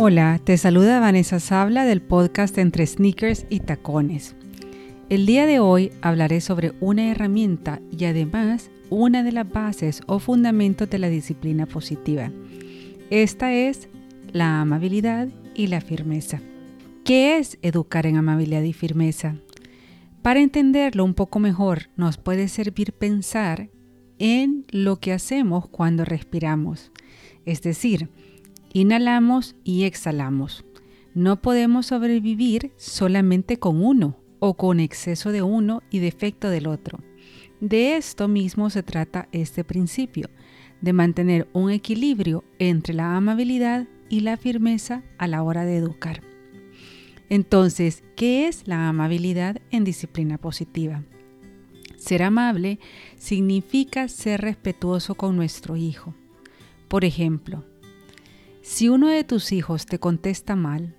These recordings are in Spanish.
Hola, te saluda Vanessa Sabla del podcast Entre Sneakers y Tacones. El día de hoy hablaré sobre una herramienta y además una de las bases o fundamentos de la disciplina positiva. Esta es la amabilidad y la firmeza. ¿Qué es educar en amabilidad y firmeza? Para entenderlo un poco mejor, nos puede servir pensar en lo que hacemos cuando respiramos. Es decir, Inhalamos y exhalamos. No podemos sobrevivir solamente con uno o con exceso de uno y defecto del otro. De esto mismo se trata este principio, de mantener un equilibrio entre la amabilidad y la firmeza a la hora de educar. Entonces, ¿qué es la amabilidad en disciplina positiva? Ser amable significa ser respetuoso con nuestro hijo. Por ejemplo, si uno de tus hijos te contesta mal,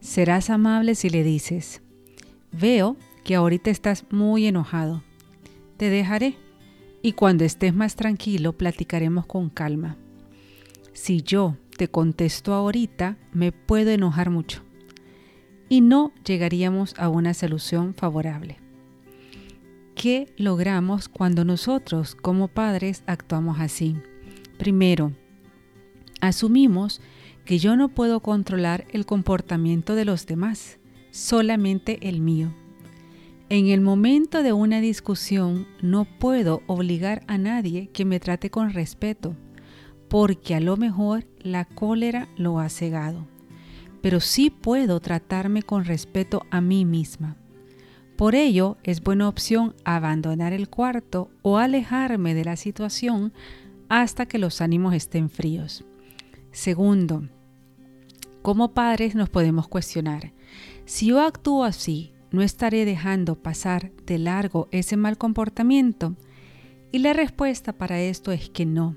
serás amable si le dices, veo que ahorita estás muy enojado. Te dejaré y cuando estés más tranquilo platicaremos con calma. Si yo te contesto ahorita, me puedo enojar mucho y no llegaríamos a una solución favorable. ¿Qué logramos cuando nosotros como padres actuamos así? Primero, Asumimos que yo no puedo controlar el comportamiento de los demás, solamente el mío. En el momento de una discusión no puedo obligar a nadie que me trate con respeto, porque a lo mejor la cólera lo ha cegado. Pero sí puedo tratarme con respeto a mí misma. Por ello es buena opción abandonar el cuarto o alejarme de la situación hasta que los ánimos estén fríos. Segundo, como padres nos podemos cuestionar, si yo actúo así, ¿no estaré dejando pasar de largo ese mal comportamiento? Y la respuesta para esto es que no,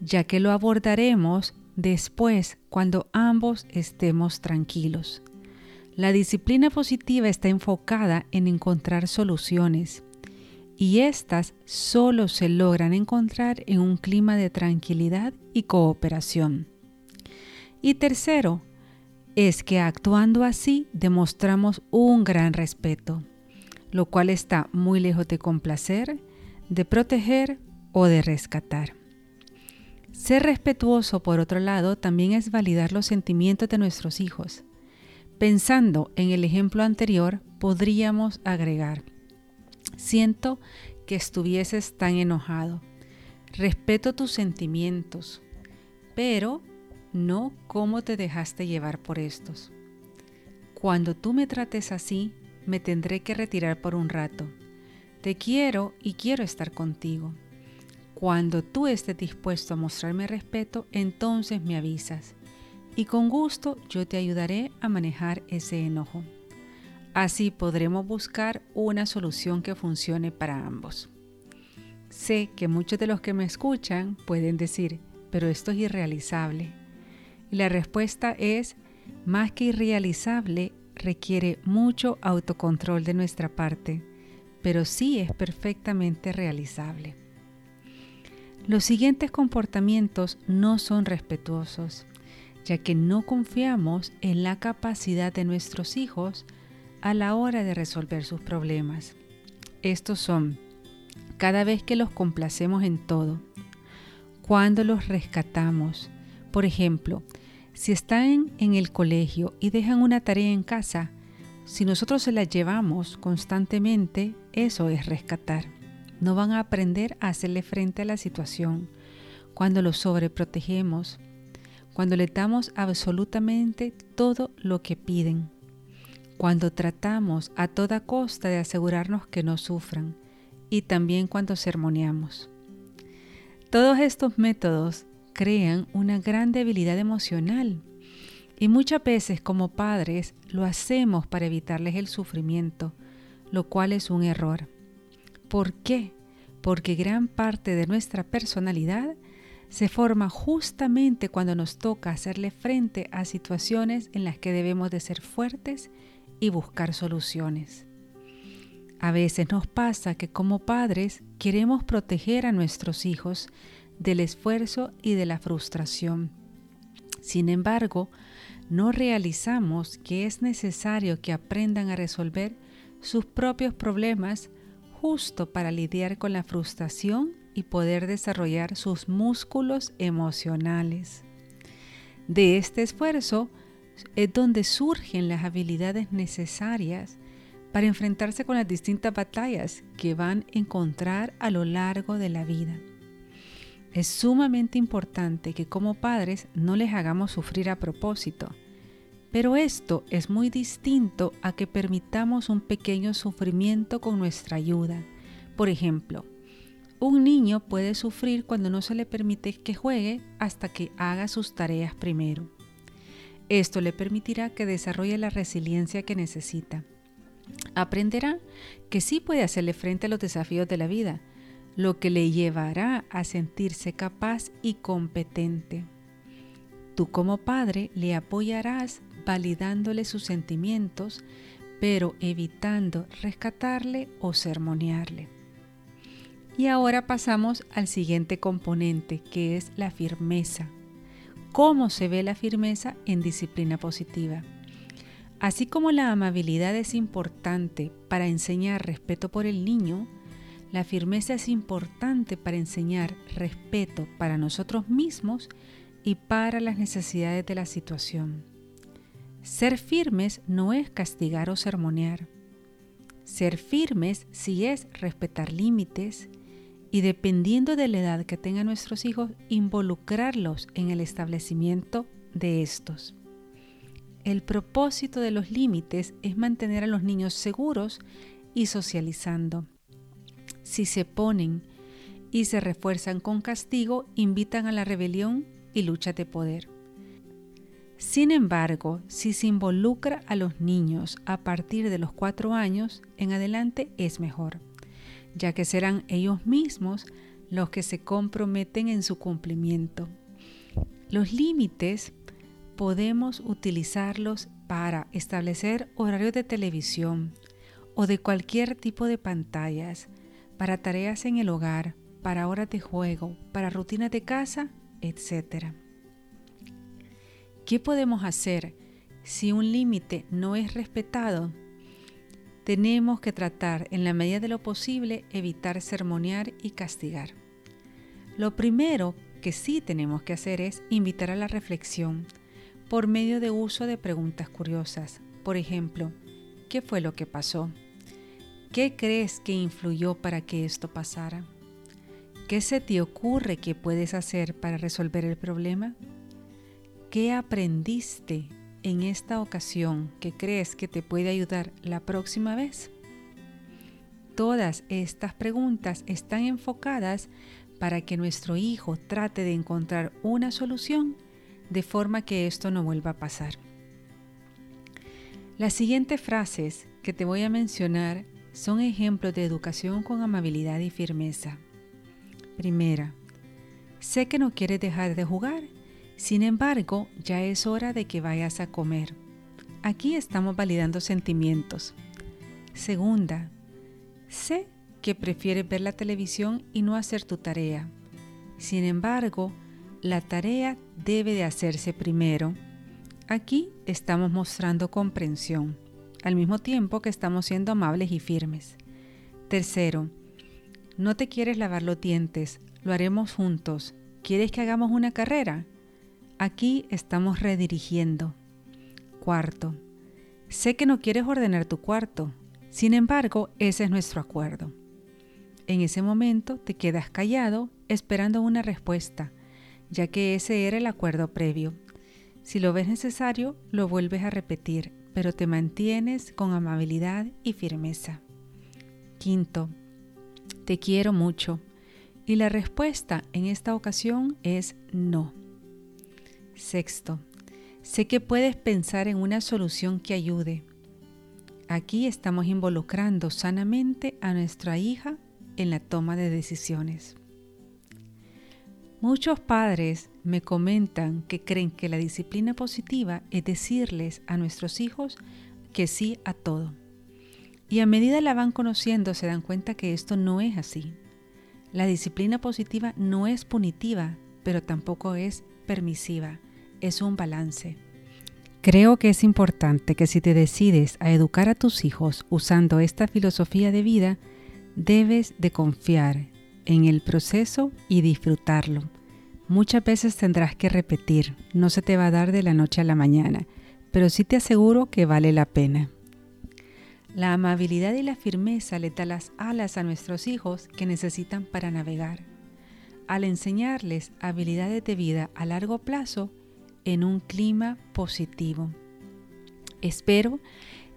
ya que lo abordaremos después cuando ambos estemos tranquilos. La disciplina positiva está enfocada en encontrar soluciones y éstas solo se logran encontrar en un clima de tranquilidad y cooperación. Y tercero, es que actuando así demostramos un gran respeto, lo cual está muy lejos de complacer, de proteger o de rescatar. Ser respetuoso, por otro lado, también es validar los sentimientos de nuestros hijos. Pensando en el ejemplo anterior, podríamos agregar, siento que estuvieses tan enojado, respeto tus sentimientos, pero no cómo te dejaste llevar por estos. Cuando tú me trates así, me tendré que retirar por un rato. Te quiero y quiero estar contigo. Cuando tú estés dispuesto a mostrarme respeto, entonces me avisas. Y con gusto yo te ayudaré a manejar ese enojo. Así podremos buscar una solución que funcione para ambos. Sé que muchos de los que me escuchan pueden decir, pero esto es irrealizable. La respuesta es, más que irrealizable, requiere mucho autocontrol de nuestra parte, pero sí es perfectamente realizable. Los siguientes comportamientos no son respetuosos, ya que no confiamos en la capacidad de nuestros hijos a la hora de resolver sus problemas. Estos son, cada vez que los complacemos en todo, cuando los rescatamos, por ejemplo, si están en el colegio y dejan una tarea en casa, si nosotros se la llevamos constantemente, eso es rescatar. No van a aprender a hacerle frente a la situación. Cuando los sobreprotegemos, cuando le damos absolutamente todo lo que piden, cuando tratamos a toda costa de asegurarnos que no sufran y también cuando sermoneamos. Todos estos métodos crean una gran debilidad emocional. Y muchas veces como padres lo hacemos para evitarles el sufrimiento, lo cual es un error. ¿Por qué? Porque gran parte de nuestra personalidad se forma justamente cuando nos toca hacerle frente a situaciones en las que debemos de ser fuertes y buscar soluciones. A veces nos pasa que como padres queremos proteger a nuestros hijos del esfuerzo y de la frustración. Sin embargo, no realizamos que es necesario que aprendan a resolver sus propios problemas justo para lidiar con la frustración y poder desarrollar sus músculos emocionales. De este esfuerzo es donde surgen las habilidades necesarias para enfrentarse con las distintas batallas que van a encontrar a lo largo de la vida. Es sumamente importante que como padres no les hagamos sufrir a propósito, pero esto es muy distinto a que permitamos un pequeño sufrimiento con nuestra ayuda. Por ejemplo, un niño puede sufrir cuando no se le permite que juegue hasta que haga sus tareas primero. Esto le permitirá que desarrolle la resiliencia que necesita. Aprenderá que sí puede hacerle frente a los desafíos de la vida, lo que le llevará a sentirse capaz y competente. Tú como padre le apoyarás validándole sus sentimientos, pero evitando rescatarle o sermonearle. Y ahora pasamos al siguiente componente, que es la firmeza. ¿Cómo se ve la firmeza en disciplina positiva? Así como la amabilidad es importante para enseñar respeto por el niño, la firmeza es importante para enseñar respeto para nosotros mismos y para las necesidades de la situación. Ser firmes no es castigar o sermonear. Ser firmes sí es respetar límites, y dependiendo de la edad que tengan nuestros hijos, involucrarlos en el establecimiento de estos. El propósito de los límites es mantener a los niños seguros y socializando. Si se ponen y se refuerzan con castigo, invitan a la rebelión y lucha de poder. Sin embargo, si se involucra a los niños a partir de los cuatro años en adelante es mejor ya que serán ellos mismos los que se comprometen en su cumplimiento. Los límites podemos utilizarlos para establecer horarios de televisión o de cualquier tipo de pantallas, para tareas en el hogar, para horas de juego, para rutinas de casa, etc. ¿Qué podemos hacer si un límite no es respetado? tenemos que tratar en la medida de lo posible evitar sermonear y castigar. Lo primero que sí tenemos que hacer es invitar a la reflexión por medio de uso de preguntas curiosas. Por ejemplo, ¿qué fue lo que pasó? ¿Qué crees que influyó para que esto pasara? ¿Qué se te ocurre que puedes hacer para resolver el problema? ¿Qué aprendiste en esta ocasión que crees que te puede ayudar la próxima vez? Todas estas preguntas están enfocadas para que nuestro hijo trate de encontrar una solución de forma que esto no vuelva a pasar. Las siguientes frases que te voy a mencionar son ejemplos de educación con amabilidad y firmeza. Primera, sé que no quieres dejar de jugar sin embargo, ya es hora de que vayas a comer. Aquí estamos validando sentimientos. Segunda, sé que prefieres ver la televisión y no hacer tu tarea. Sin embargo, la tarea debe de hacerse primero. Aquí estamos mostrando comprensión, al mismo tiempo que estamos siendo amables y firmes. Tercero, no te quieres lavar los dientes, lo haremos juntos. ¿Quieres que hagamos una carrera? Aquí estamos redirigiendo. Cuarto, sé que no quieres ordenar tu cuarto, sin embargo, ese es nuestro acuerdo. En ese momento te quedas callado esperando una respuesta, ya que ese era el acuerdo previo. Si lo ves necesario, lo vuelves a repetir, pero te mantienes con amabilidad y firmeza. Quinto, te quiero mucho. Y la respuesta en esta ocasión es no. Sexto, sé que puedes pensar en una solución que ayude. Aquí estamos involucrando sanamente a nuestra hija en la toma de decisiones. Muchos padres me comentan que creen que la disciplina positiva es decirles a nuestros hijos que sí a todo. Y a medida la van conociendo se dan cuenta que esto no es así. La disciplina positiva no es punitiva, pero tampoco es permisiva es un balance. Creo que es importante que si te decides a educar a tus hijos usando esta filosofía de vida, debes de confiar en el proceso y disfrutarlo. Muchas veces tendrás que repetir, no se te va a dar de la noche a la mañana, pero sí te aseguro que vale la pena. La amabilidad y la firmeza le da las alas a nuestros hijos que necesitan para navegar. Al enseñarles habilidades de vida a largo plazo, en un clima positivo. Espero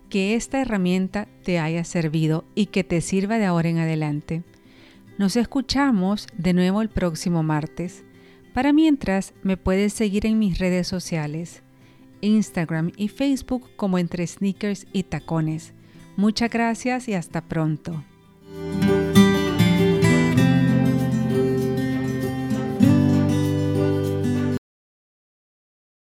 que esta herramienta te haya servido y que te sirva de ahora en adelante. Nos escuchamos de nuevo el próximo martes. Para mientras, me puedes seguir en mis redes sociales, Instagram y Facebook como entre sneakers y tacones. Muchas gracias y hasta pronto.